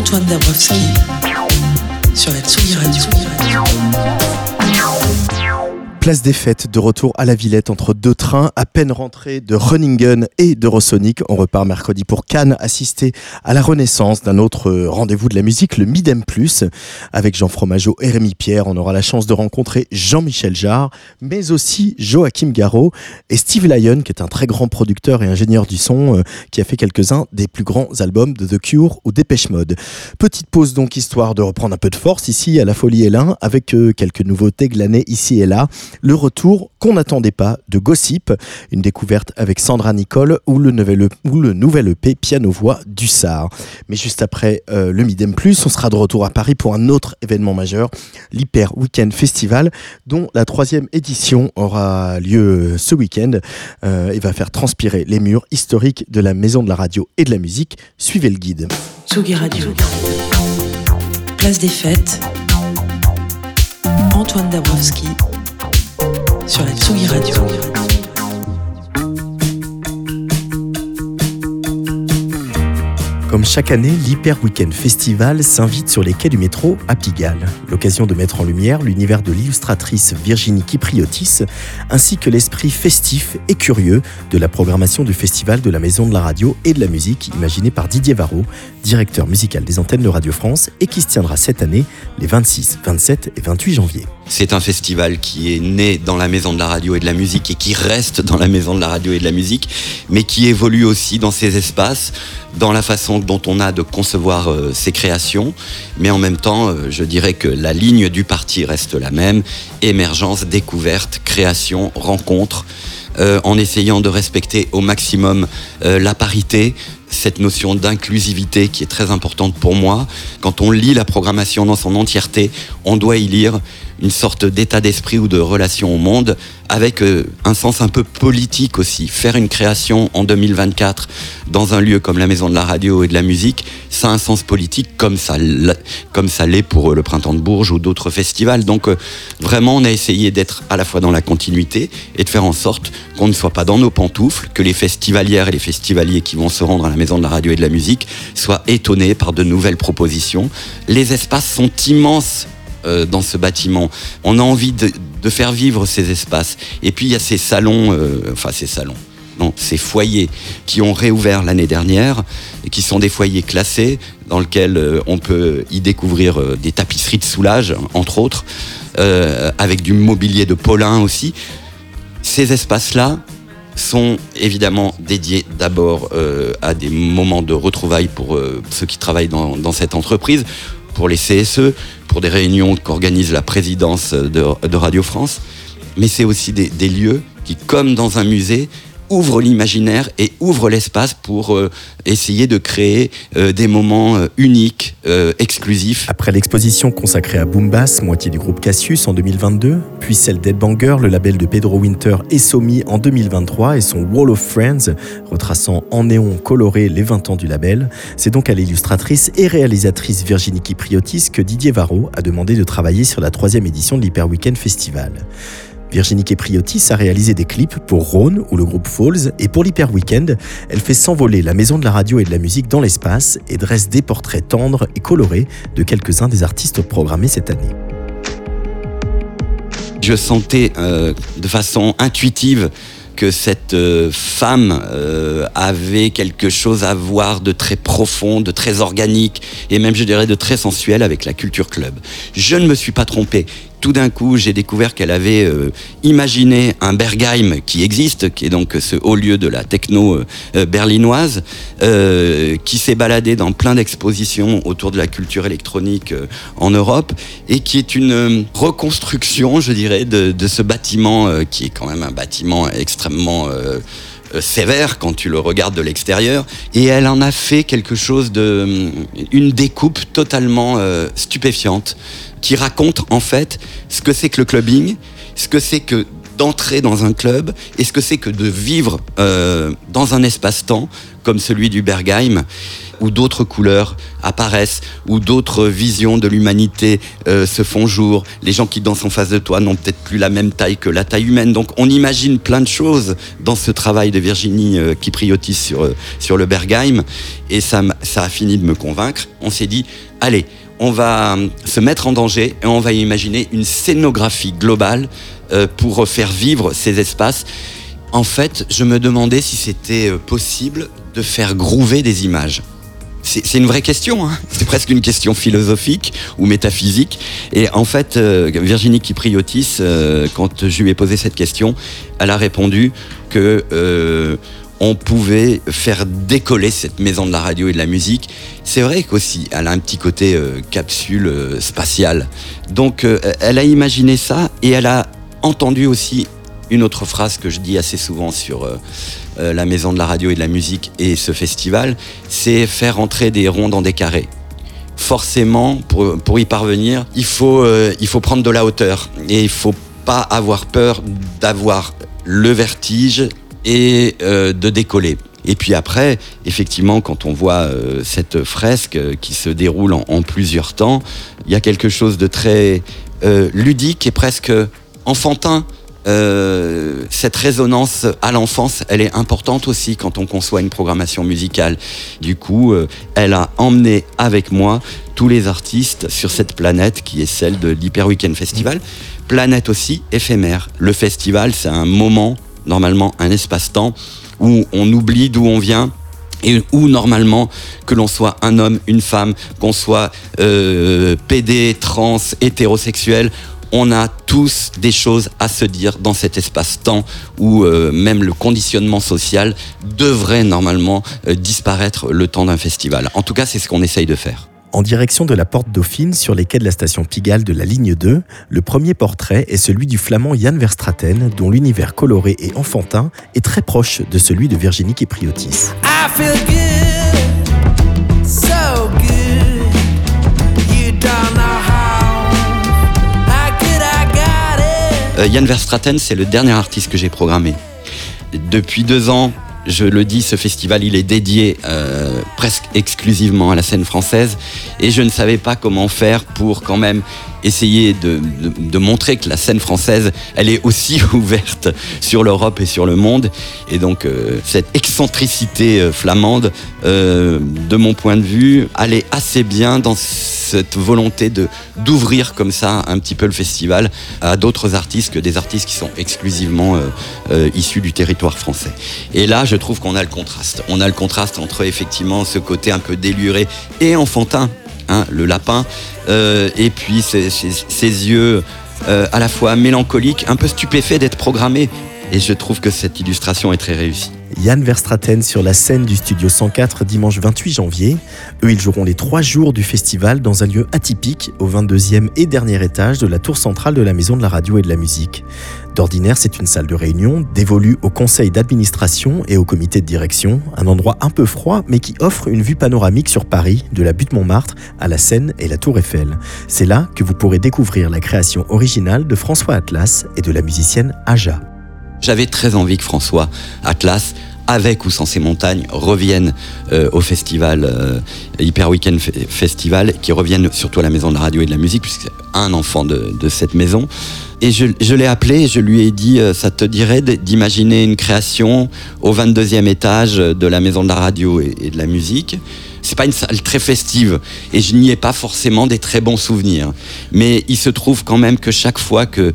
Antoine Dabrowski sur la Tsugi Radio. Place des fêtes, de retour à la Villette entre deux à peine rentrés de Runningen et d'Eurosonic. On repart mercredi pour Cannes, assister à la renaissance d'un autre rendez-vous de la musique, le Midem Plus. Avec Jean Fromageau et Rémi Pierre, on aura la chance de rencontrer Jean-Michel Jarre, mais aussi Joachim Garraud et Steve Lyon, qui est un très grand producteur et ingénieur du son, euh, qui a fait quelques-uns des plus grands albums de The Cure ou Dépêche Mode. Petite pause donc, histoire de reprendre un peu de force ici à la Folie Hélin, avec euh, quelques nouveautés glanées ici et là le retour qu'on n'attendait pas de Gossip, une découverte avec Sandra Nicole ou le nouvel, EP piano-voix du SAR. Mais juste après euh, le Midem Plus, on sera de retour à Paris pour un autre événement majeur, l'Hyper Weekend Festival, dont la troisième édition aura lieu ce week-end euh, et va faire transpirer les murs historiques de la Maison de la Radio et de la Musique. Suivez le guide. Tsugi Radio. Place des fêtes, Antoine Dabrowski sur la Tsugi Radio. Comme chaque année, l'Hyper Weekend Festival s'invite sur les quais du métro à Pigalle. L'occasion de mettre en lumière l'univers de l'illustratrice Virginie Kipriotis, ainsi que l'esprit festif et curieux de la programmation du Festival de la Maison de la Radio et de la Musique, imaginé par Didier Varro, directeur musical des antennes de Radio France, et qui se tiendra cette année les 26, 27 et 28 janvier. C'est un festival qui est né dans la maison de la radio et de la musique et qui reste dans la maison de la radio et de la musique, mais qui évolue aussi dans ces espaces, dans la façon dont on a de concevoir euh, ses créations. Mais en même temps, euh, je dirais que la ligne du parti reste la même. Émergence, découverte, création, rencontre. Euh, en essayant de respecter au maximum la parité, cette notion d'inclusivité qui est très importante pour moi. Quand on lit la programmation dans son entièreté, on doit y lire une sorte d'état d'esprit ou de relation au monde avec euh, un sens un peu politique aussi. Faire une création en 2024 dans un lieu comme la Maison de la Radio et de la Musique, ça a un sens politique comme ça, comme ça l'est pour euh, le Printemps de Bourges ou d'autres festivals. Donc euh, vraiment, on a essayé d'être à la fois dans la continuité et de faire en sorte qu'on ne soit pas dans nos pantoufles, que les festivalières et les festivaliers qui vont se rendre à la Maison de la Radio et de la Musique soient étonnés par de nouvelles propositions. Les espaces sont immenses euh, dans ce bâtiment. On a envie de, faire vivre ces espaces. Et puis il y a ces salons, euh, enfin ces salons, non, ces foyers qui ont réouvert l'année dernière et qui sont des foyers classés dans lesquels euh, on peut y découvrir des tapisseries de soulage, entre autres, avec du mobilier de Paulin aussi. Ces espaces-là, sont évidemment dédiés d'abord à des moments de retrouvailles pour ceux qui travaillent dans, dans, cette entreprise, pour les CSE, pour des réunions qu'organise la présidence de, Radio France. Mais c'est aussi des lieux qui, comme dans un musée, ouvre l'imaginaire et ouvre l'espace pour euh, essayer de créer euh, des moments euh, uniques, exclusifs. Après l'exposition consacrée à Boombass, moitié du groupe Cassius en 2022, puis celle d'Edbanger, le label de Pedro Winter et Somi en 2023 et son Wall of Friends, retraçant en néon coloré les 20 ans du label, c'est donc à l'illustratrice et réalisatrice Virginie Kipriotis que Didier Varro a demandé de travailler sur la troisième édition de l'Hyper Weekend Festival. Virginie Kepriotis a réalisé des clips pour Rhône ou le groupe Falls et pour l'Hyper Weekend, elle fait s'envoler la maison de la radio et de la musique dans l'espace et dresse des portraits tendres et colorés de quelques-uns des artistes programmés cette année. Je sentais euh, de façon intuitive que cette euh, femme euh, avait quelque chose à voir de très profond, de très organique et même je dirais de très sensuel avec la culture club. Je ne me suis pas trompé tout d'un coup, j'ai découvert qu'elle avait euh, imaginé un Bergheim qui existe, qui est donc ce haut lieu de la techno euh, euh, berlinoise, qui s'est baladé dans plein d'expositions autour de la culture électronique en Europe, et qui est une reconstruction, je dirais, de, de ce bâtiment qui est quand même un bâtiment extrêmement euh, sévère quand tu le regardes de l'extérieur. Et elle en a fait quelque chose de. une découpe totalement euh, stupéfiante qui raconte en fait ce que c'est que le clubbing, ce que c'est que d'entrer dans un club et ce que c'est que de vivre euh, dans un espace-temps comme celui du Bergheim où d'autres couleurs apparaissent, où d'autres visions de l'humanité euh, se font jour. Les gens qui dansent en face de toi n'ont peut-être plus la même taille que la taille humaine. Donc on imagine plein de choses dans ce travail de Virginie euh, qui priotise sur, euh, sur le Bergheim. Et ça a fini de me convaincre. On s'est dit, allez, on va se mettre en danger et on va imaginer une scénographie globale pour faire vivre ces espaces. En fait, je me demandais si c'était possible de faire grouver des images. C'est une vraie question, hein. c'est presque une question philosophique ou métaphysique. Et en fait, euh, Virginie Kipriotis, euh, quand je lui ai posé cette question, elle a répondu que euh, on pouvait faire décoller cette maison de la radio et de la musique. C'est vrai qu'aussi, elle a un petit côté capsule spatiale. Donc, elle a imaginé ça et elle a entendu aussi une autre phrase que je dis assez souvent sur euh, la Maison de la Radio et de la Musique et ce festival, c'est faire entrer des ronds dans des carrés. Forcément, pour, y parvenir, il faut, euh, il faut prendre de la hauteur et il faut pas avoir peur d'avoir le vertige et euh, de décoller. Et puis après, effectivement, quand on voit cette fresque qui se déroule en, plusieurs temps, il y a quelque chose de très ludique et presque enfantin euh, cette résonance à l'enfance, elle est importante aussi quand on conçoit une programmation musicale. Du coup, euh, elle a emmené avec moi tous les artistes sur cette planète qui est celle de l'Hyper Weekend Festival. Planète aussi éphémère. Le festival, c'est un moment, normalement un espace-temps, où on oublie d'où on vient, et où normalement que l'on soit un homme, une femme, qu'on soit euh, PD, trans, hétérosexuel, on a tous des choses à se dire dans cet espace-temps où euh, même le conditionnement social devrait normalement euh, disparaître le temps d'un festival. En tout cas, c'est ce qu'on essaye de faire. En direction de la porte Dauphine, sur les quais de la station Pigalle de la ligne 2, le premier portrait est celui du flamand Jan Verstraten, dont l'univers coloré et enfantin est très proche de celui de Virginie Kipriotis. Yann euh, Verstraten, c'est le dernier artiste que j'ai programmé. Depuis deux ans, je le dis, ce festival, il est dédié euh, presque exclusivement à la scène française. Et je ne savais pas comment faire pour quand même essayer de, montrer que la scène française, elle est aussi ouverte sur l'Europe et sur le monde. Et donc, euh, cette excentricité euh, flamande, euh, de mon point de vue, allait assez bien dans cette volonté de d'ouvrir comme ça un petit peu le festival à d'autres artistes que des artistes qui sont exclusivement issus du territoire français. Et là, je trouve qu'on a le contraste. On a le contraste entre effectivement ce côté un peu déluré et enfantin Hein, le lapin, euh, et puis ses, yeux euh, à la fois mélancoliques, un peu stupéfaits d'être programmés. Et je trouve que cette illustration est très réussie. Yann Verstraten sur la scène du Studio 104 dimanche 28 janvier. Eux, ils joueront les trois jours du festival dans un lieu atypique au 22e et dernier étage de la tour centrale de la Maison de la Radio et de la Musique. D'ordinaire, c'est une salle de réunion dévolue au conseil d'administration et au comité de direction, un endroit un peu froid mais qui offre une vue panoramique sur Paris, de la butte Montmartre à la Seine et la Tour Eiffel. C'est là que vous pourrez découvrir la création originale de François Atlas et de la musicienne Aja. J'avais très envie que François Atlas avec ou sans ces montagnes, reviennent euh, au festival, euh, Hyper Weekend Festival, qui reviennent surtout à la Maison de la Radio et de la Musique, puisque c'est un enfant de, cette maison. Et je, l'ai appelé je lui ai dit, euh, ça te dirait d'imaginer une création au 22e étage de la Maison de la Radio et, et de la Musique c'est pas une salle très festive et je n'y ai pas forcément des très bons souvenirs. Mais il se trouve quand même que chaque fois que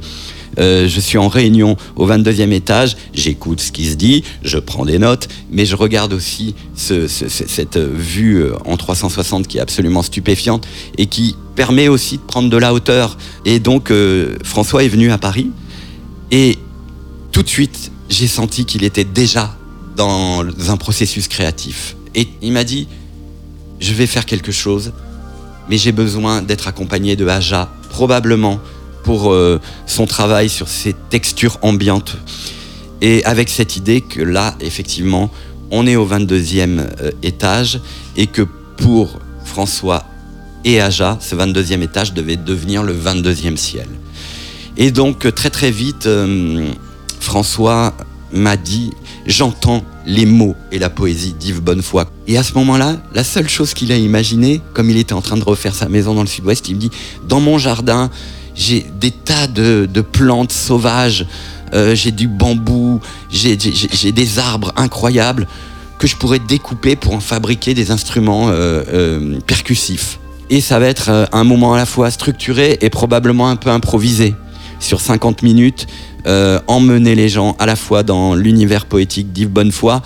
euh, je suis en réunion au 22e étage, j'écoute ce qui se dit, je prends des notes, mais je regarde aussi cette vue euh, en 360 qui est absolument stupéfiante et qui permet aussi de prendre de la hauteur. Et donc euh, François est venu à Paris et tout de suite j'ai senti qu'il était déjà dans un processus créatif. Et il m'a dit, je vais faire quelque chose, mais j'ai besoin d'être accompagné de Aja, probablement pour euh, son travail sur ces textures ambiantes. Et avec cette idée que là, effectivement, on est au 22e euh, étage et que pour François et Aja, ce 22e étage devait devenir le 22e ciel. Et donc très très vite, euh, François m'a dit, j'entends les mots et la poésie d'Yves Bonnefoy. Et à ce moment-là, la seule chose qu'il a imaginé, comme il était en train de refaire sa maison dans le sud-ouest, il me dit, dans mon jardin, j'ai des tas de, plantes sauvages, euh, j'ai du bambou, j'ai des arbres incroyables que je pourrais découper pour en fabriquer des instruments euh, euh, percussifs. Et ça va être un moment à la fois structuré et probablement un peu improvisé. Sur 50 minutes, emmener les gens à la fois dans l'univers poétique d'Yves Bonnefoy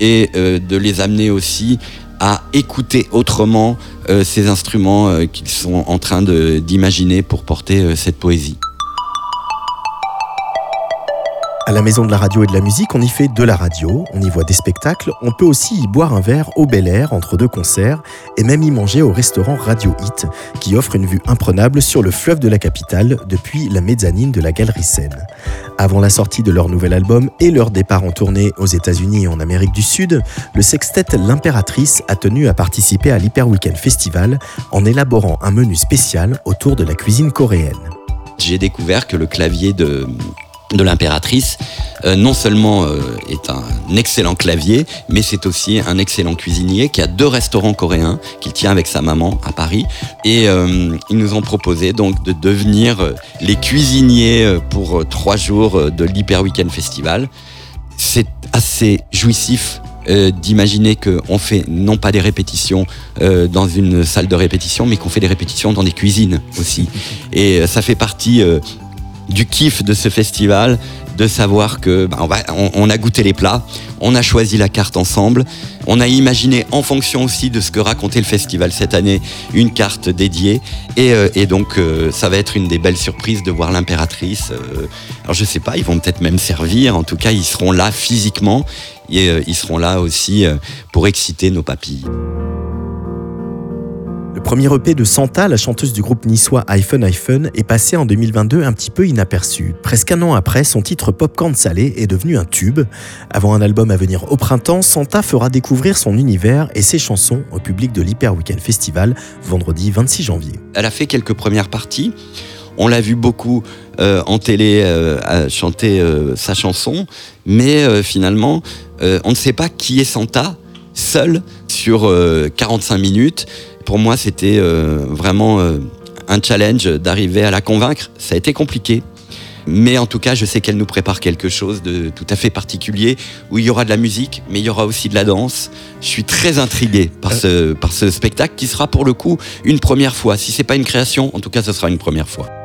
et de les amener aussi à écouter autrement ces instruments qu'ils sont en train d'imaginer pour porter cette poésie. À la Maison de la Radio et de la Musique, on y fait de la radio, on y voit des spectacles, on peut aussi y boire un verre au Bel Air entre deux concerts et même y manger au restaurant Radio Hit qui offre une vue imprenable sur le fleuve de la capitale depuis la mezzanine de la Galerie Seine. Avant la sortie de leur nouvel album et leur départ en tournée aux États-Unis et en Amérique du Sud, le sextet L'Impératrice a tenu à participer à l'Hyper Weekend Festival en élaborant un menu spécial autour de la cuisine coréenne. J'ai découvert que le clavier de de l'impératrice, euh, non seulement euh, est un excellent clavier, mais c'est aussi un excellent cuisinier qui a deux restaurants coréens qu'il tient avec sa maman à Paris. Et euh, ils nous ont proposé donc de devenir les cuisiniers pour trois jours de l'Hyper Weekend Festival. C'est assez jouissif d'imaginer qu'on fait non pas des répétitions dans une salle de répétition, mais qu'on fait des répétitions dans des cuisines aussi. Et ça fait partie du kiff de ce festival, de savoir que bah, on, a goûté les plats, on a choisi la carte ensemble, on a imaginé en fonction aussi de ce que racontait le festival cette année une carte dédiée et, euh, donc euh, ça va être une des belles surprises de voir l'impératrice. Euh, alors je sais pas, ils vont peut-être même servir, en tout cas ils seront là physiquement et ils seront là aussi pour exciter nos papilles. Le premier EP de Santa, la chanteuse du groupe niçois iPhone iPhone, est passé en 2022 un petit peu inaperçu. Presque un an après, son titre Popcorn Salé est devenu un tube. Avant un album à venir au printemps, Santa fera découvrir son univers et ses chansons au public de l'Hyper Weekend Festival vendredi 26 janvier. Elle a fait quelques premières parties. On l'a vu beaucoup euh, en télé euh, chanter euh, sa chanson, mais finalement, on ne sait pas qui est Santa seul sur 45 minutes pour moi, c'était euh, vraiment euh, un challenge d'arriver à la convaincre. Ça a été compliqué. Mais en tout cas, je sais qu'elle nous prépare quelque chose de tout à fait particulier, où il y aura de la musique, mais il y aura aussi de la danse. Je suis très intrigué par ce, par ce spectacle qui sera pour le coup une première fois. Si c'est pas une création, en tout cas, ce sera une première fois.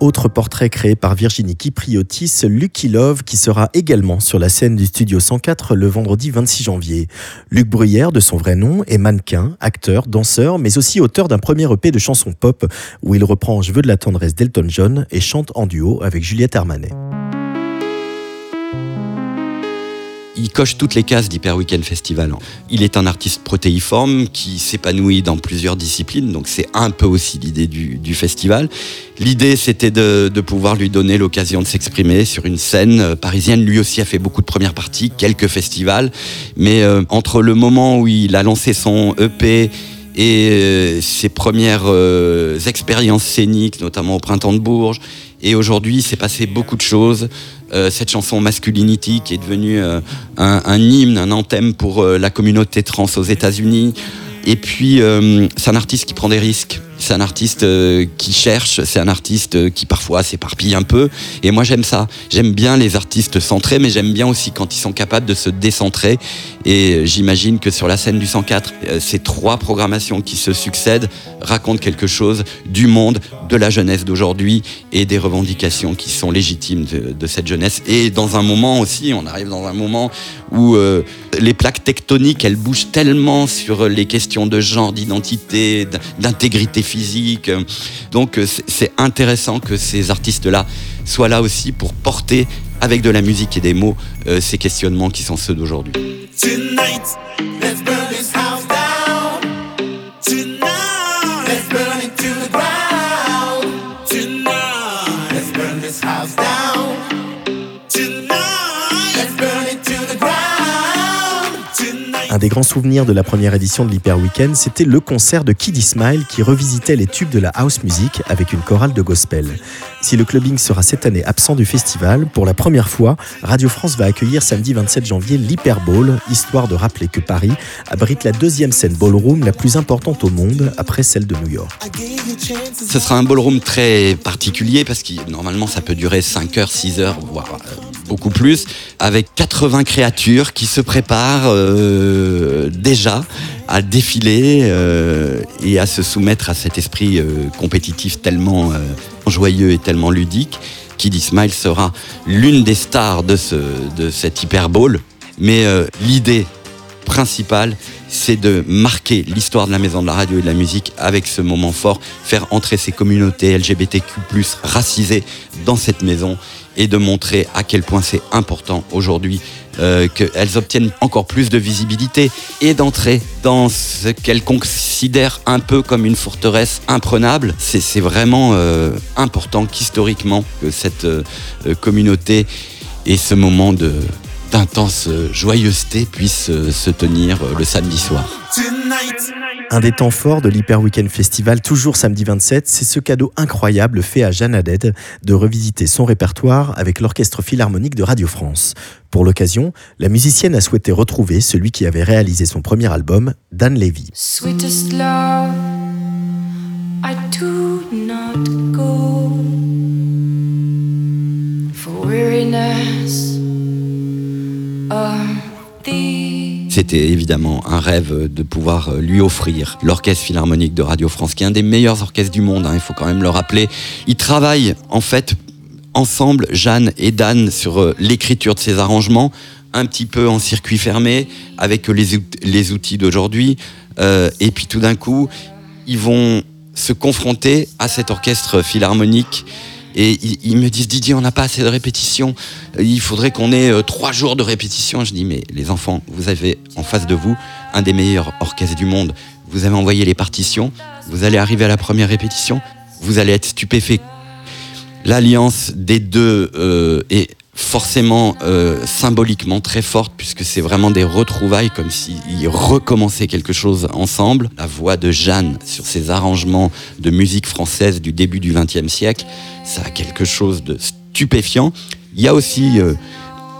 Autre portrait créé par Virginie Kipriotis, Lucky Love, qui sera également sur la scène du Studio 104 le vendredi 26 janvier. Luc Bruyère, de son vrai nom, est mannequin, acteur, danseur, mais aussi auteur d'un premier EP de chansons pop où il reprend Je veux de la tendresse d'Elton John et chante en duo avec Juliette Armanet. Il coche toutes les cases d'Hyper Weekend Festival. Il est un artiste protéiforme qui s'épanouit dans plusieurs disciplines, donc c'est un peu aussi l'idée du, festival. L'idée, c'était de, pouvoir lui donner l'occasion de s'exprimer sur une scène parisienne. Lui aussi a fait beaucoup de premières parties, quelques festivals, mais euh, entre le moment où il a lancé son EP et euh, ses premières euh, expériences scéniques, notamment au Printemps de Bourges, et aujourd'hui, il s'est passé beaucoup de choses. Euh, cette chanson Masculinity qui est devenue un, un, hymne, un anthème pour la communauté trans aux États-Unis. Et puis, c'est un artiste qui prend des risques. C'est un artiste euh, qui cherche, c'est un artiste euh, qui parfois s'éparpille un peu. Et moi j'aime ça. J'aime bien les artistes centrés, mais j'aime bien aussi quand ils sont capables de se décentrer. Et euh, j'imagine que sur la scène du 104, ces trois programmations qui se succèdent racontent quelque chose du monde, de la jeunesse d'aujourd'hui et des revendications qui sont légitimes de, cette jeunesse. Et dans un moment aussi, on arrive dans un moment où les plaques tectoniques, elles bougent tellement sur les questions de genre, d'identité, d'intégrité physique. Donc euh, c'est intéressant que ces artistes-là soient là aussi pour porter avec de la musique et des mots euh, ces questionnements qui sont ceux d'aujourd'hui. Un des grands souvenirs de la première édition de l'Hyper Weekend, c'était le concert de Kiddy Smile qui revisitait les tubes de la house music avec une chorale de gospel. Si le clubbing sera cette année absent du festival, pour la première fois, Radio France va accueillir samedi 27 janvier l'Hyper Bowl, histoire de rappeler que Paris abrite la deuxième scène ballroom la plus importante au monde après celle de New York. Ce sera un ballroom très particulier parce que normalement ça peut durer 5 heures, 6 heures, voire euh, beaucoup plus, avec 80 créatures qui se préparent euh, déjà à défiler euh, et à se soumettre à cet esprit compétitif tellement joyeux et tellement ludique. Kiddy Smile sera l'une des stars de, ce, de cette Hyper Bowl. Mais l'idée principale, c'est de marquer l'histoire de la maison de la radio et de la musique avec ce moment fort, faire entrer ces communautés LGBTQ+, racisées dans cette maison et de montrer à quel point c'est important aujourd'hui euh, qu'elles obtiennent encore plus de visibilité et d'entrer dans ce qu'elles considèrent un peu comme une forteresse imprenable. C'est vraiment euh, important qu'historiquement que cette euh, communauté ait ce moment de, d'intense joyeuseté puisse euh, se tenir euh, le samedi soir. Un des temps forts de l'Hyper Weekend Festival, toujours samedi 27, c'est ce cadeau incroyable fait à Jeanne Haddad de revisiter son répertoire avec l'Orchestre Philharmonique de Radio France. Pour l'occasion, la musicienne a souhaité retrouver celui qui avait réalisé son premier album, Dan Levy. Sweetest love, I do not go C'était évidemment un rêve de pouvoir euh, lui offrir l'Orchestre Philharmonique de Radio France, qui est un des meilleurs orchestres du monde, hein, il faut quand même le rappeler. Ils travaillent en fait ensemble, Jeanne et Dan, sur euh, l'écriture de ces arrangements, un petit peu en circuit fermé, avec les, les outils d'aujourd'hui. Euh, et puis tout d'un coup, ils vont se confronter à cet orchestre philharmonique et ils, me disent Didier, on n'a pas assez de répétitions. Il faudrait qu'on ait euh, trois jours de répétition. Je dis mais les enfants, vous avez en face de vous un des meilleurs orchestres du monde. Vous avez envoyé les partitions. Vous allez arriver à la première répétition. Vous allez être stupéfait. L'alliance des deux euh, est forcément euh, symboliquement très forte puisque c'est vraiment des retrouvailles comme s'ils recommençaient quelque chose ensemble. La voix de Jeanne sur ses arrangements de musique française du début du XXe siècle, ça a quelque chose de stupéfiant. Il y a aussi euh,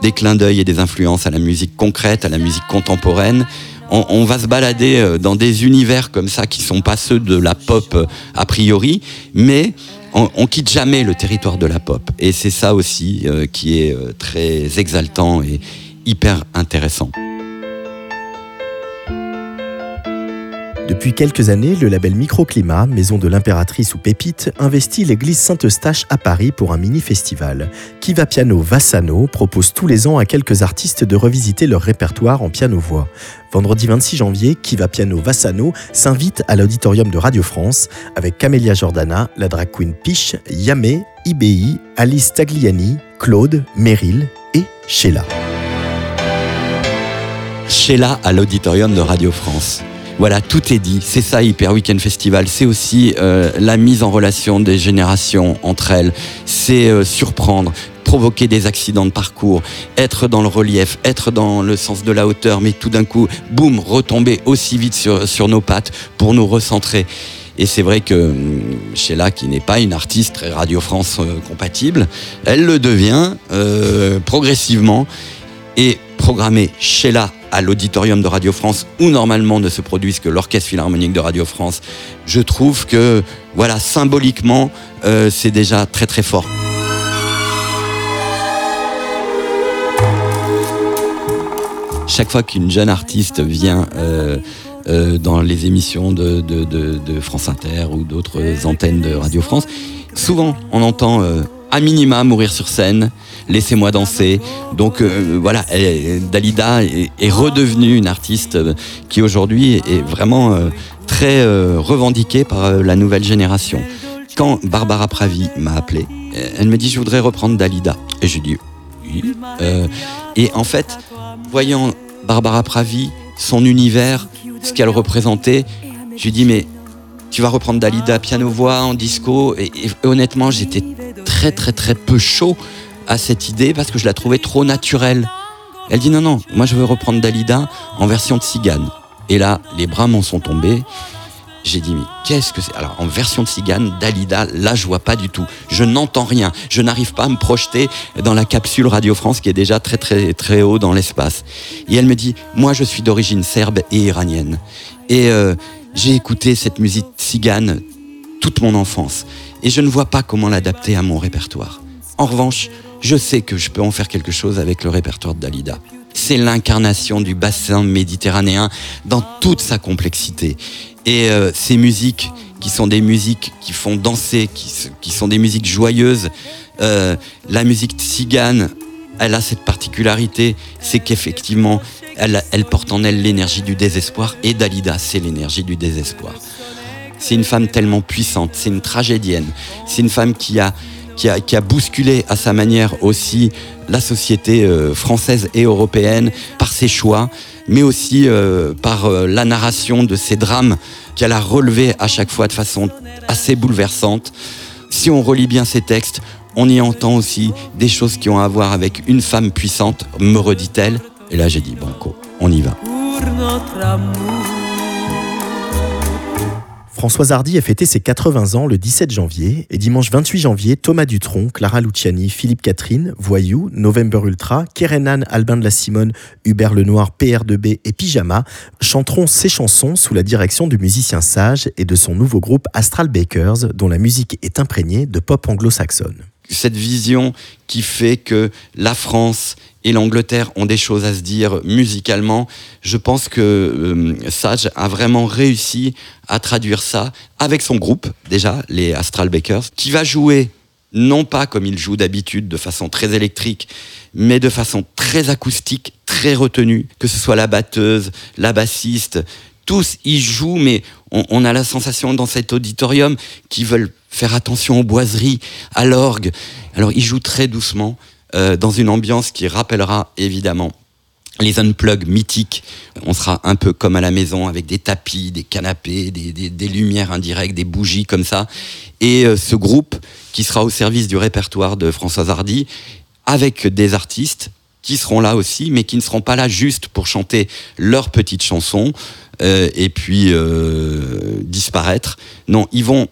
des clins d'œil et des influences à la musique concrète, à la musique contemporaine. On, on, va se balader euh, dans des univers comme ça qui sont pas ceux de la pop a priori, mais on, quitte jamais le territoire de la pop. Et c'est ça aussi euh, qui est euh, très exaltant et hyper intéressant. Depuis quelques années, le label Microclimat, maison de l'impératrice ou Pépite, investit l'église Saint-Eustache à Paris pour un mini-festival. Kiva Piano Vassano propose tous les ans à quelques artistes de revisiter leur répertoire en piano-voix. Vendredi 26 janvier, Kiva Piano Vassano s'invite à l'auditorium de Radio France avec Camélia Jordana, la drag queen Piche, Yamé, IBI, Alice Tagliani, Claude, Meryl et Sheila. Sheila à l'auditorium de Radio France. Voilà, tout est dit. C'est ça Hyper Weekend Festival. C'est aussi euh, la mise en relation des générations entre elles. C'est euh, surprendre provoquer des accidents de parcours, être dans le relief, être dans le sens de la hauteur, mais tout d'un coup, boum, retomber aussi vite sur, nos pattes pour nous recentrer. Et c'est vrai que hum, Sheila, qui n'est pas une artiste très Radio France euh, compatible, elle le devient progressivement. Et programmer Sheila à l'auditorium de Radio France où normalement ne se produisent que l'orchestre philharmonique de Radio France, je trouve que voilà symboliquement euh, c'est déjà très très fort. Chaque fois qu'une jeune artiste vient euh, euh, dans les émissions de, France Inter ou d'autres antennes de Radio France, souvent on entend à minima mourir sur scène, laissez-moi danser. Donc euh, voilà, Dalida est, redevenue une artiste euh, qui aujourd'hui est vraiment euh, très revendiquée par la nouvelle génération. Quand Barbara Pravi m'a appelé, elle me dit je voudrais reprendre Dalida. Et je dis oui. et en fait, voyant Barbara Pravi, son univers, ce qu'elle représentait, je lui dis mais tu vas reprendre Dalida piano-voix en disco. et honnêtement, j'étais très très très peu chaud à cette idée parce que je la trouvais trop naturelle. Elle dit non, non, moi je veux reprendre Dalida en version tzigane. Et là, les bras m'en sont tombés. J'ai dit, mais qu'est-ce que c'est? Alors, en version de cigane, Dalida, là, je vois pas du tout. Je n'entends rien. Je n'arrive pas à me projeter dans la capsule Radio France qui est déjà très, très, très haut dans l'espace. Et elle me dit, moi, je suis d'origine serbe et iranienne. Et euh, j'ai écouté cette musique cigane toute mon enfance. Et je ne vois pas comment l'adapter à mon répertoire. En revanche, je sais que je peux en faire quelque chose avec le répertoire Dalida. C'est l'incarnation du bassin méditerranéen dans toute sa complexité. Et euh, ces musiques qui sont des musiques qui font danser, qui, sont des musiques joyeuses, euh, la musique tzigane, elle a cette particularité, c'est qu'effectivement, elle, porte en elle l'énergie du désespoir, et Dalida, c'est l'énergie du désespoir. C'est une femme tellement puissante, c'est une tragédienne, c'est une femme qui a, qui a, qui a bousculé à sa manière aussi la société euh, française et européenne par ses choix, mais aussi euh, par euh, la narration de ces drames qu'elle a relevés à chaque fois de façon assez bouleversante. Si on relit bien ces textes, on y entend aussi des choses qui ont à voir avec une femme puissante, me redit-elle. Et là j'ai dit, banco, on y va. Françoise Hardy a fêté ses 80 ans le 17 janvier et dimanche 28 janvier, Thomas Dutronc, Clara Luciani, Philippe Catherine, Voyou, November Ultra, Kerenan, Albin de la Simone, Hubert Lenoir, PR2B et Pyjama chanteront ces chansons sous la direction du musicien sage et de son nouveau groupe Astral Bakers dont la musique est imprégnée de pop anglo-saxonne cette vision qui fait que la France et l'Angleterre ont des choses à se dire musicalement. Je pense que euh, Sage a vraiment réussi à traduire ça avec son groupe, déjà, les Astral Bakers, qui va jouer non pas comme il joue d'habitude, de façon très électrique, mais de façon très acoustique, très retenue, que ce soit la batteuse, la bassiste, tous y jouent, mais on, a la sensation dans cet auditorium qu'ils veulent faire attention aux boiseries, à l'orgue. Alors ils jouent très doucement, euh, dans une ambiance qui rappellera évidemment les unplugs mythiques. On sera un peu comme à la maison avec des tapis, des canapés, des, lumières indirectes, des bougies comme ça. Et euh, ce groupe qui sera au service du répertoire de Françoise Hardy avec des artistes qui seront là aussi, mais qui ne seront pas là juste pour chanter leurs petites chansons, euh, et puis disparaître. Non, ils vont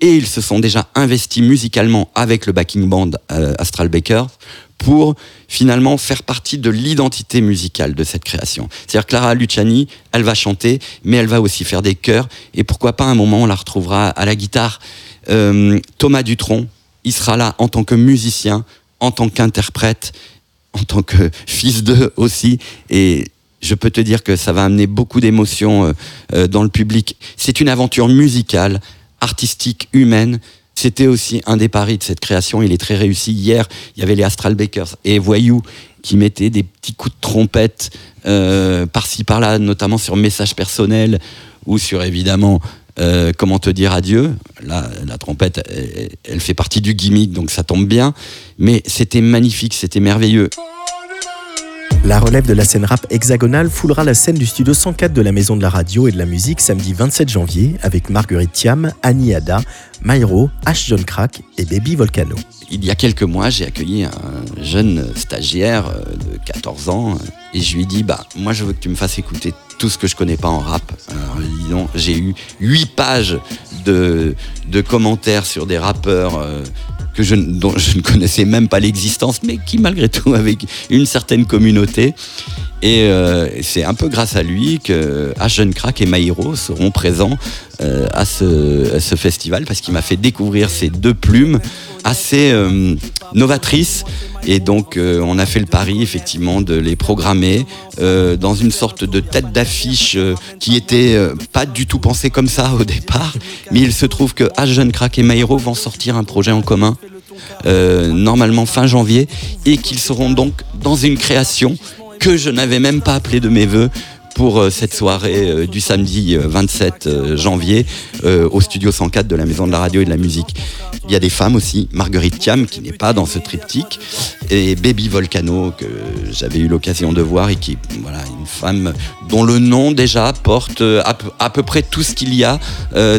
et ils se sont déjà investis musicalement avec le backing band euh, Astral Bakers pour finalement faire partie de l'identité musicale de cette création. C'est-à-dire Clara Luciani, elle va chanter, mais elle va aussi faire des chœurs, et pourquoi pas un moment on la retrouvera à la guitare. Thomas Dutronc, il sera là en tant que musicien, en tant qu'interprète, en tant que fils d'eux aussi, et je peux te dire que ça va amener beaucoup d'émotions euh, euh, dans le public. C'est une aventure musicale, artistique, humaine. C'était aussi un des paris de cette création. Il est très réussi. Hier, il y avait les Astral Bakers et Voyou qui mettaient des petits coups de trompette euh, par-ci par-là, notamment sur message personnel ou sur évidemment comment te dire adieu. Là, la trompette, elle fait partie du gimmick, donc ça tombe bien. Mais c'était magnifique, c'était merveilleux. La relève de la scène rap hexagonale foulera la scène du studio 104 de la Maison de la Radio et de la Musique samedi 27 janvier avec Marguerite Thiam, Annie Ada, Myro, H. John Crack et Baby Volcano. Il y a quelques mois, j'ai accueilli un jeune stagiaire euh, de 14 ans euh, et je lui ai dit bah moi je veux que tu me fasses écouter tout ce que je connais pas en rap. Alors j'ai eu 8 pages de, de commentaires sur des rappeurs euh, que je, dont je ne connaissais même pas l'existence, mais qui malgré tout avec une certaine communauté. Et euh, c'est un peu grâce à lui que Ashen Crack et Maïro seront présents euh, à, ce, à, ce, festival parce qu'il m'a fait découvrir ces deux plumes assez euh, novatrices. Et donc on a fait le pari effectivement de les programmer dans une sorte de tête d'affiche qui était pas du tout pensée comme ça au départ. Mais il se trouve que Ashen Crack et Maïro vont sortir un projet en commun normalement fin janvier et qu'ils seront donc dans une création que je n'avais même pas appelé de mes voeux pour euh, cette soirée euh, du samedi 27 euh, janvier au studio 104 de la Maison de la Radio et de la Musique. Il y a des femmes aussi, Marguerite Thiam qui n'est pas dans ce triptyque et Baby Volcano que j'avais eu l'occasion de voir et qui voilà une femme dont le nom déjà porte à, peu près tout ce qu'il y a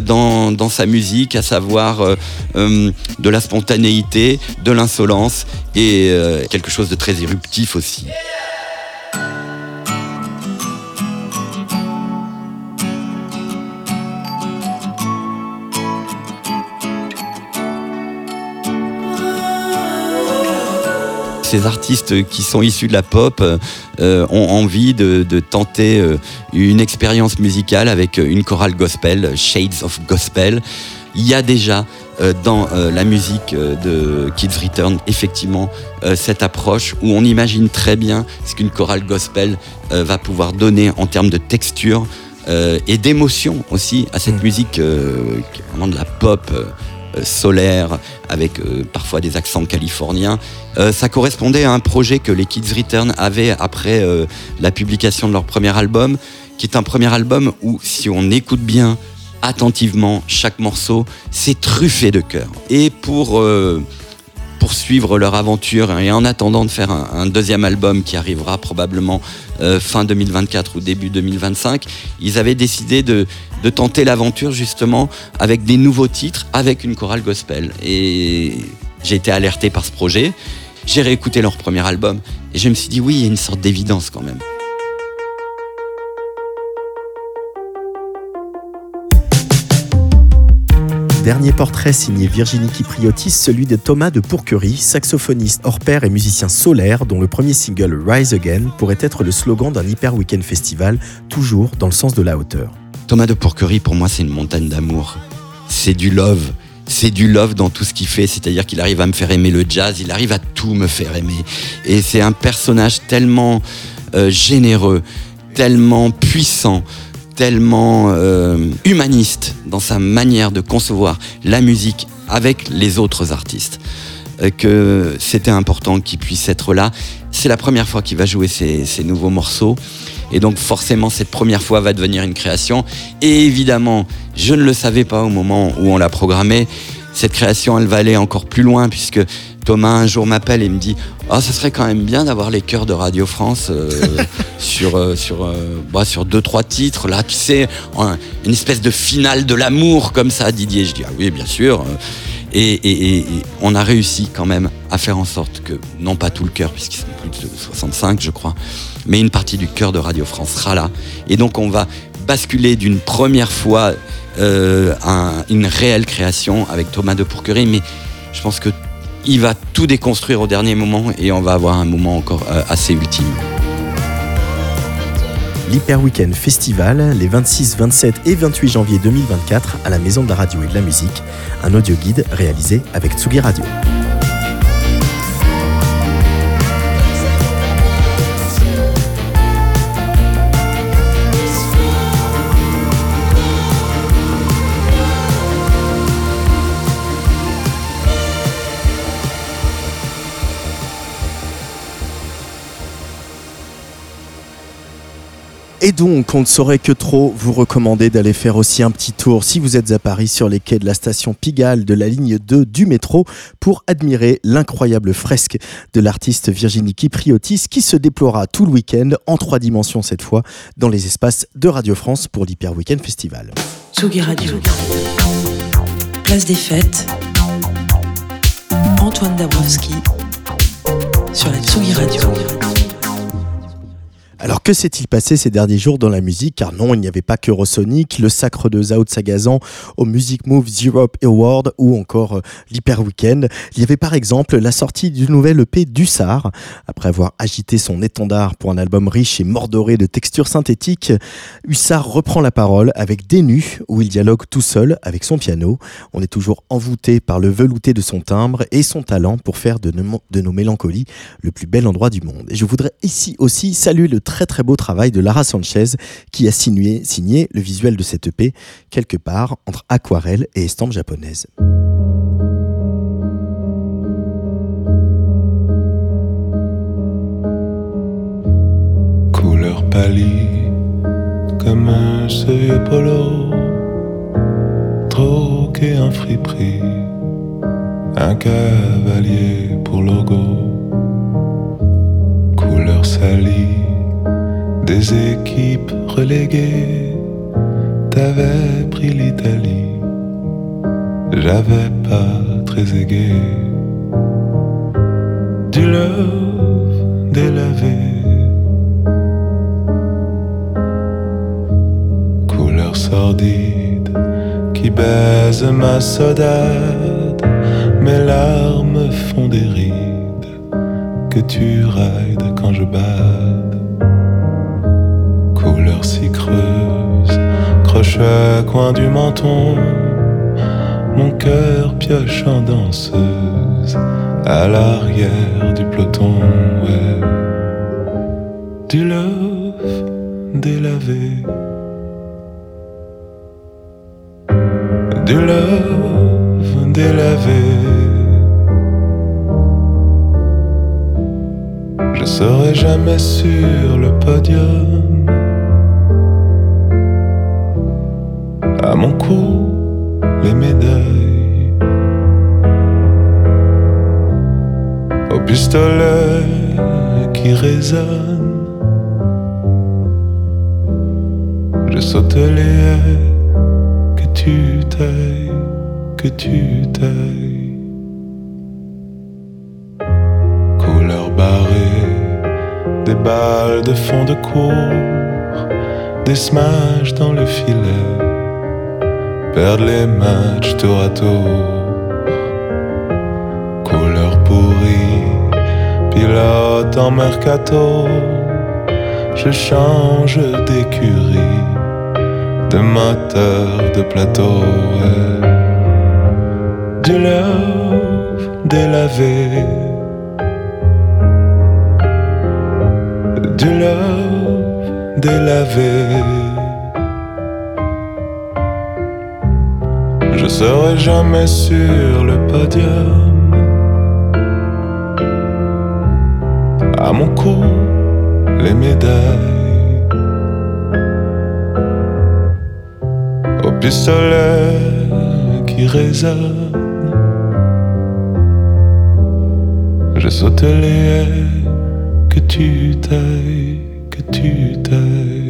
dans, dans, sa musique, à savoir de la spontanéité, de l'insolence et quelque chose de très éruptif aussi. Ces artistes qui sont issus de la pop ont envie de, tenter une expérience musicale avec une chorale gospel, Shades of Gospel. Il y a déjà dans la musique de Kids Return effectivement cette approche où on imagine très bien ce qu'une chorale gospel va pouvoir donner en termes de texture et d'émotion aussi à cette mm. musique vraiment de la pop euh, solaire, avec euh, parfois des accents californiens. Euh, ça correspondait à un projet que les Kids Return avaient après la publication de leur premier album, qui est un premier album où, si on écoute bien attentivement chaque morceau, c'est truffé de cœur. Et pour poursuivre leur aventure et en attendant de faire un, deuxième album qui arrivera probablement euh, fin 2024 ou début 2025, ils avaient décidé de, de tenter l'aventure justement avec des nouveaux titres, avec une chorale gospel. Et j'ai été alerté par ce projet, j'ai réécouté leur premier album et je me suis dit oui, il y a une sorte d'évidence quand même. Dernier portrait signé Virginie Kipriotis, celui de Thomas de Pourquerie, saxophoniste hors pair et musicien solaire, dont le premier single Rise Again pourrait être le slogan d'un hyper week-end festival, toujours dans le sens de la hauteur. Thomas de Pourquerie, pour moi, c'est une montagne d'amour. C'est du love. C'est du love dans tout ce qu'il fait, c'est-à-dire qu'il arrive à me faire aimer le jazz, il arrive à tout me faire aimer. Et c'est un personnage tellement euh, généreux, tellement puissant, tellement euh, humaniste dans sa manière de concevoir la musique avec les autres artistes euh, que c'était important qu'il puisse être là. C'est la première fois qu'il va jouer ces, nouveaux morceaux. Et donc forcément, cette première fois va devenir une création. Et évidemment, je ne le savais pas au moment où on l'a programmé. Cette création, elle va aller encore plus loin puisque Thomas un jour m'appelle et me dit ah ce serait quand même bien d'avoir les chœurs de Radio France euh, sur euh, sur euh, bah, sur deux trois titres là tu sais une espèce de finale de l'amour comme ça Didier. Je dis ah oui bien sûr. Et, on a réussi quand même à faire en sorte que non pas tout le chœur puisqu'ils sont plus de 65 je crois mais une partie du chœur de Radio France sera là. Et donc on va basculer d'une première fois une réelle création avec Thomas de Pourquerie. Mais je pense que il va tout déconstruire au dernier moment et on va avoir un moment encore euh, assez ultime. L'Hyper Weekend Festival, les 26, 27 et 28 janvier 2024 à la Maison de la Radio et de la Musique, un audio guide réalisé avec Tsugi Radio. Et donc, on ne saurait que trop vous recommander d'aller faire aussi un petit tour si vous êtes à Paris sur les quais de la station Pigalle de la ligne 2 du métro pour admirer l'incroyable fresque de l'artiste Virginie Kipriotis qui se déploiera tout le week-end en trois dimensions cette fois dans les espaces de Radio France pour l'Hyper Weekend Festival. Tsugi Radio. Place des fêtes. Antoine Dabrowski sur la Tsugi Radio. Alors que s'est-il passé ces derniers jours dans la musique? Car non, il n'y avait pas que Eurosonic, le sacre de Zao Sagazan au Music Moves Europe Award ou encore euh, l'Hyper Weekend. Il y avait par exemple la sortie du nouvel EP d'Ussar. Après avoir agité son étendard pour un album riche et mordoré de textures synthétiques, Hussard reprend la parole avec Des Nus où il dialogue tout seul avec son piano. On est toujours envoûté par le velouté de son timbre et son talent pour faire de nos, de nos mélancolies le plus bel endroit du monde. Et je voudrais ici aussi saluer le très très beau travail de Lara Sanchez qui a signé, le visuel de cette EP quelque part entre aquarelle et estampe japonaise. Couleur pâlie comme un seuil polo, troqué un friperie, un cavalier pour logo, couleur salie des équipes reléguées. T'avais pris l'Italie, j'avais pas très aigué. Du love délavé, couleur sordide qui baise ma saudade, mes larmes font des rides que tu rides quand je bade. Si creuse, crochet coin du menton, mon cœur pioche en danseuse à l'arrière du peloton. Du love délavé. Du love délavé. Je serai jamais sur le podium. À mon cou, les médailles. Au pistolet qui résonne. Je saute les haies que tu tailles, que tu tailles. Couleur barrée, des balles de fond de cours, des smash dans le filet, perdre les matchs tour à tour. Couleur pourrie, pilote en mercato, je change d'écurie de moteur de plateau. Du love délavé. Du love délavé. Serai jamais sur le podium. À mon cou, les médailles. au pistolet qui résonne. Je saute les haies que tu tailles, que tu tailles.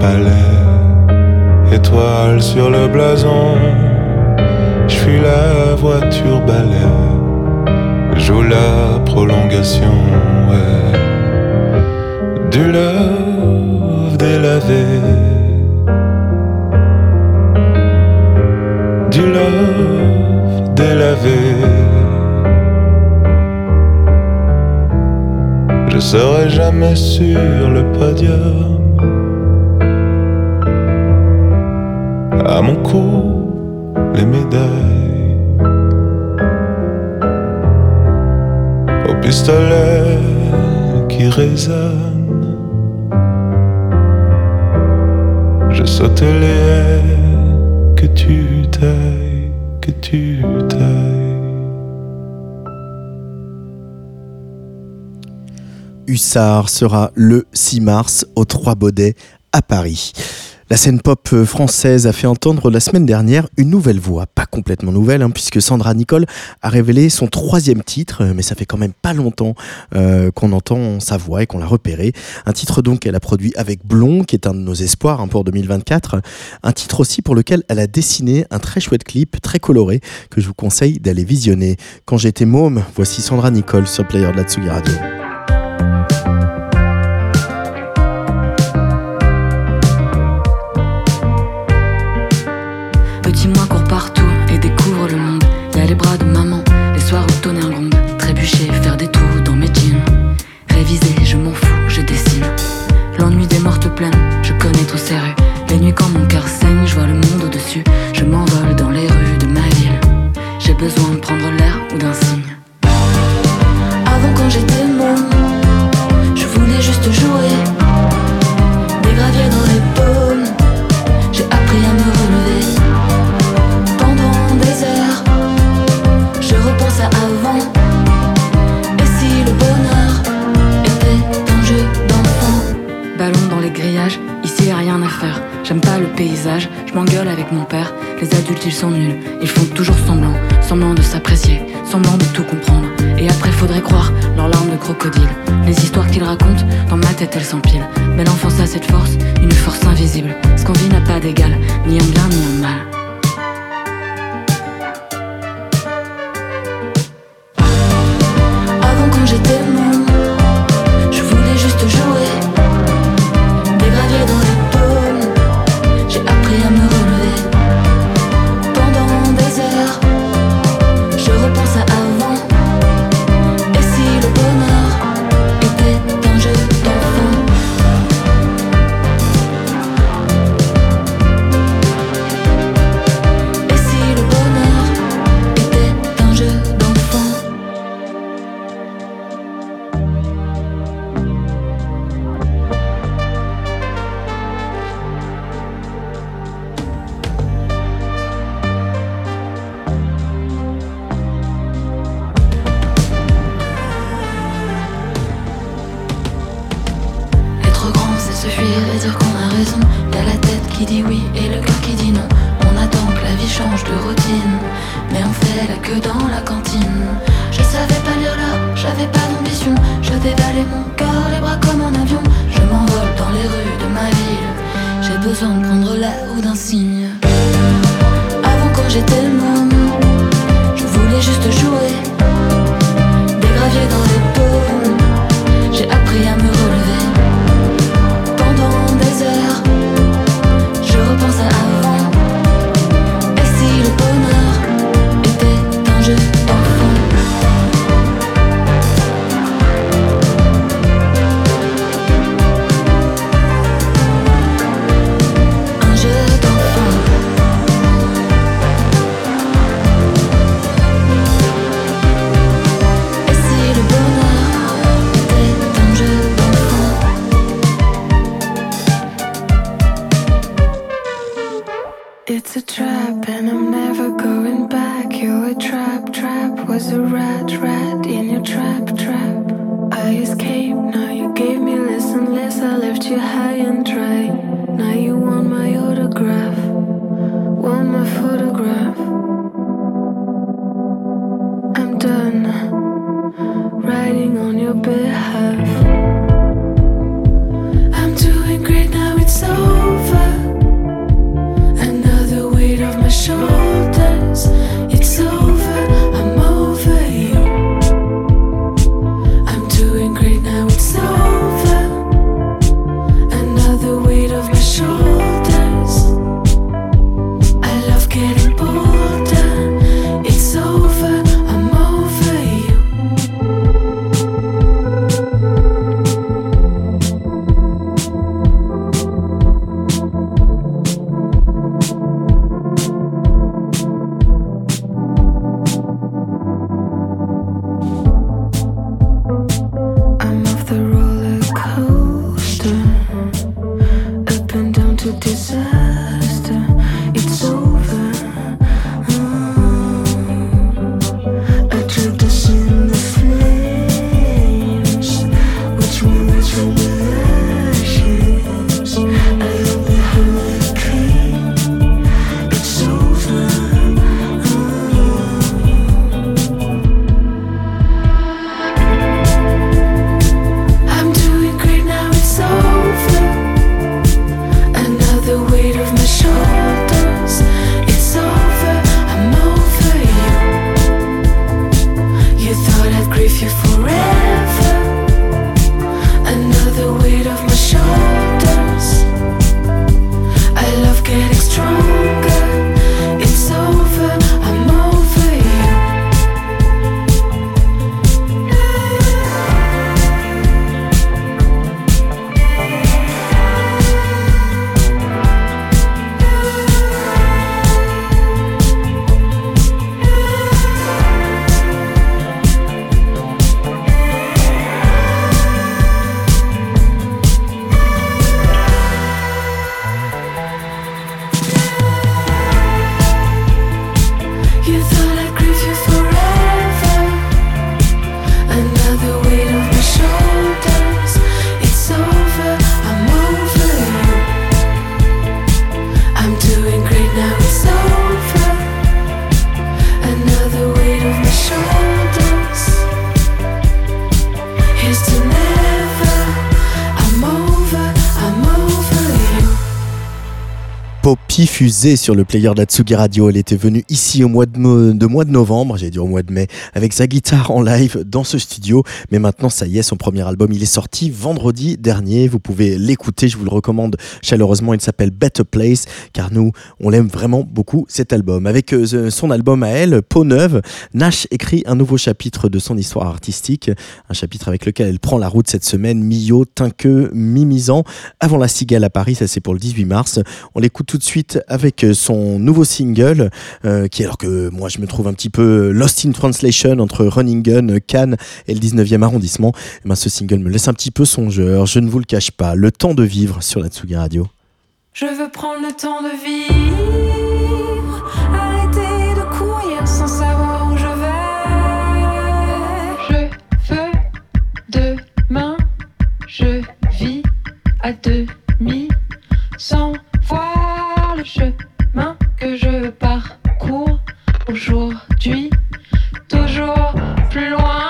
Palais, étoile sur le blason. Je suis la voiture balai, joue la prolongation, ouais. Du love délavé, du love délavé. Je serai jamais sur le podium. À mon cou, les médailles. Au pistolet qui résonne. Je saute les haies que tu tailles, que tu tailles. Hussard sera le 6 mars au Trois Baudets à Paris. La scène pop euh, française a fait entendre la semaine dernière une nouvelle voix, pas complètement nouvelle, hein, puisque Sandra Nicole a révélé son troisième titre, euh, mais ça fait quand même pas longtemps euh, qu'on entend sa voix et qu'on l'a repéré. Un titre donc qu'elle a produit avec Blond, qui est un de nos espoirs hein, pour 2024. Un titre aussi pour lequel elle a dessiné un très chouette clip, très coloré, que je vous conseille d'aller visionner. Quand j'étais môme, voici Sandra Nicole sur player de la Tsugi Radio. L'ennui des mortes pleines, je connais trop ces rues. Les nuits quand mon cœur saigne, je vois le monde au-dessus. Je m'envole dans les rues de ma ville. J'ai besoin de prendre sont nuls. qui dit oui et le cœur qui dit non. On attend que la vie change de routine, mais on fait la queue dans la cantine. Je savais pas lire là, j'avais pas d'ambition. Je dévalais mon cœur, les bras comme un avion. Je m'envole dans les rues de ma ville. J'ai besoin de prendre l'air ou d'un signe. Sur le player d'Atsugi Radio. Elle était venue ici au mois de, de novembre, j'ai dit au mois de mai, avec sa guitare en live dans ce studio. Mais maintenant, ça y est, son premier album, il est sorti vendredi dernier. Vous pouvez l'écouter, je vous le recommande chaleureusement. Il s'appelle Better Place, car nous, on l'aime vraiment beaucoup cet album. Avec euh, son album à elle, Peau Neuve, Nash écrit un nouveau chapitre de son histoire artistique. Un chapitre avec lequel elle prend la route cette semaine, Millau, Tinqueux, Mimizan, avant la Cigale à Paris, ça c'est pour le 18 mars. On l'écoute tout de suite avec son nouveau single, euh, qui alors que moi je me trouve un petit peu lost in translation entre Running Gun, Cannes et le 19e arrondissement. Et eh ben, ce single me laisse un petit peu songeur, je ne vous le cache pas. Le temps de vivre sur la Tsugi Radio. Je veux prendre le temps de vivre, arrêter de courir sans savoir où je vais. Je veux demain, je vis à demi sans voir chemin que je parcours aujourd'hui, toujours plus loin,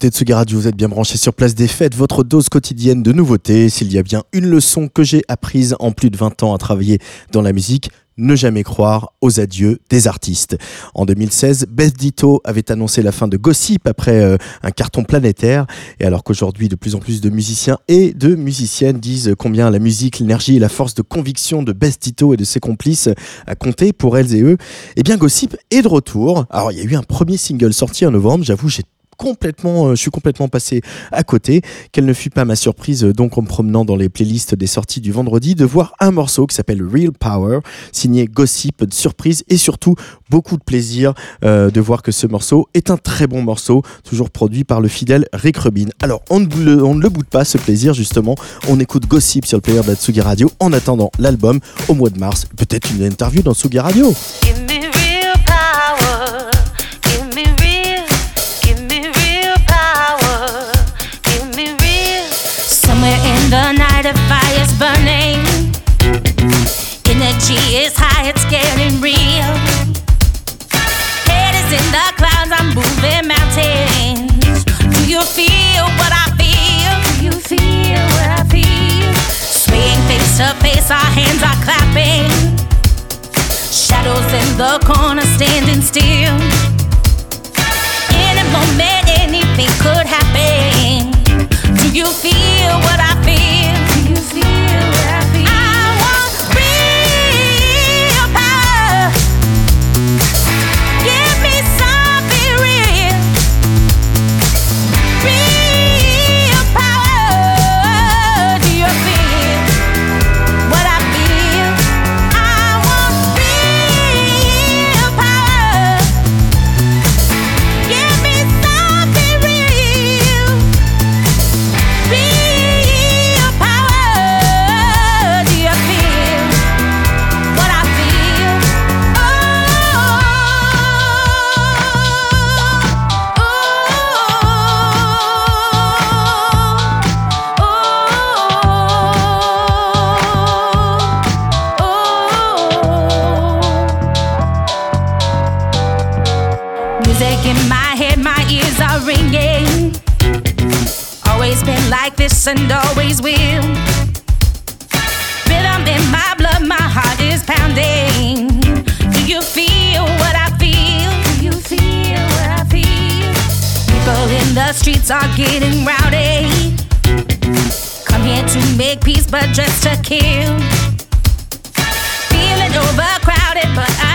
écoutez Tsugi Radio, vous êtes bien branché sur Place des Fêtes, votre dose quotidienne de nouveautés. S'il y a bien une leçon que j'ai apprise en plus de 20 ans à travailler dans la musique, ne jamais croire aux adieux des artistes. En 2016, Beth Ditto avait annoncé la fin de Gossip après euh, un carton planétaire. Et alors qu'aujourd'hui, de plus en plus de musiciens et de musiciennes disent combien la musique, l'énergie et la force de conviction de Beth Ditto et de ses complices a compté pour elles et eux, eh bien Gossip est de retour. Alors il y a eu un premier single sorti en novembre, j'avoue, j'ai complètement, euh, je suis complètement passé à côté. Quelle ne fut pas ma surprise, euh, donc en me promenant dans les playlists des sorties du vendredi, de voir un morceau qui s'appelle Real Power, signé Gossip, surprise et surtout beaucoup de plaisir euh, de voir que ce morceau est un très bon morceau, toujours produit par le fidèle Rick Rubin. Alors, on ne, le, on pas ce plaisir, justement. On écoute Gossip sur le player d'Atsugi Radio en attendant l'album au mois de mars. Peut-être une interview dans Tsugi Radio. real. Head is in the clouds, I'm moving mountains. Do you feel what I feel? Do you feel what I feel? Swaying face to face, our hands are clapping. Shadows in the corner, standing still. Any moment, anything could happen. Do you feel what I feel? Music in my head, my ears are ringing. Always been like this and always will. Rhythm in my blood, my heart is pounding. Do you feel what I feel? Do you feel what I feel? People in the streets are getting rowdy. Come here to make peace, but just to kill. Feeling overcrowded, but I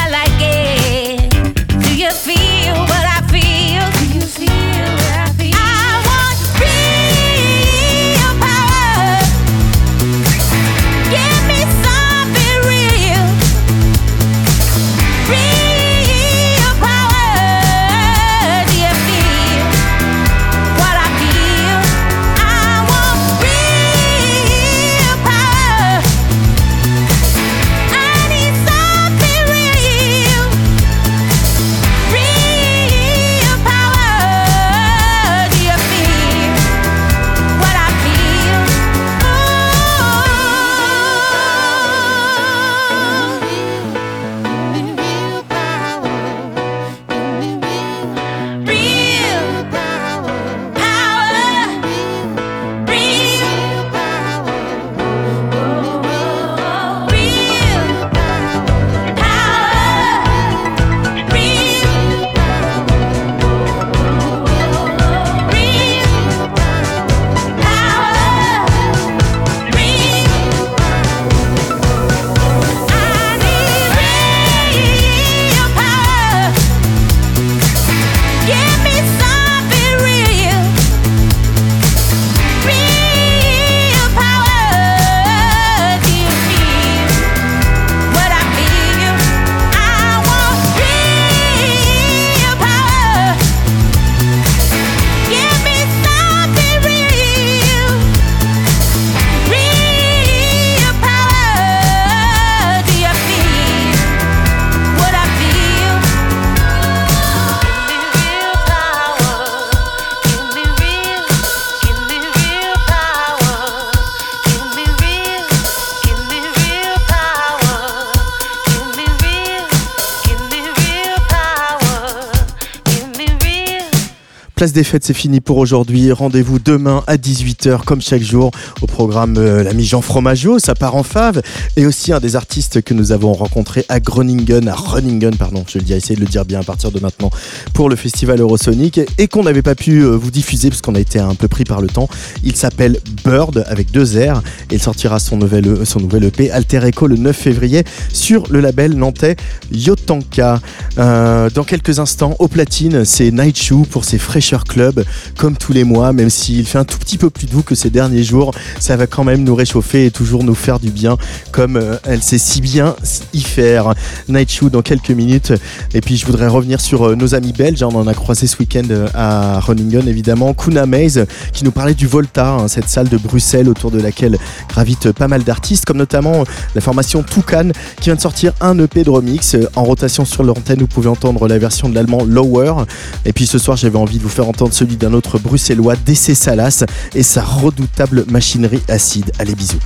Des fêtes, c'est fini pour aujourd'hui. Rendez-vous demain à 18h, comme chaque jour, au programme euh, L'ami Jean Fromageau, ça part en fave, et aussi un des artistes que nous avons rencontré à Groningen, à Groningen, pardon, je le dis, essayez de le dire bien à partir de maintenant, pour le festival Eurosonic, et qu'on n'avait pas pu euh, vous diffuser parce qu'on a été un peu pris par le temps. Il s'appelle Bird, avec deux R, et il sortira son nouvel, E- son nouvel EP Alter Echo le 9 février sur le label nantais Yotanka. Euh, dans quelques instants, au platine, c'est Night Shoe pour ses Club, comme tous les mois, même s'il fait un tout petit peu plus doux que ces derniers jours, ça va quand même nous réchauffer et toujours nous faire du bien, comme euh, elle sait si bien y faire. Night Shoe dans quelques minutes. Et puis je voudrais revenir sur euh, nos amis belges, on en a croisé ce week-end euh, à Groningen évidemment. Kuna Maze qui nous parlait du Volta, hein, cette salle de Bruxelles autour de laquelle gravitent pas mal d'artistes, comme notamment la formation Toucan qui vient de sortir un EP de remix. En rotation sur l'antenne, vous pouvez entendre la version de l'allemand Lower. Et puis ce soir, j'avais envie de vous entendre celui d'un autre bruxellois, DC Salas, et sa redoutable machinerie acide. Allez, bisous.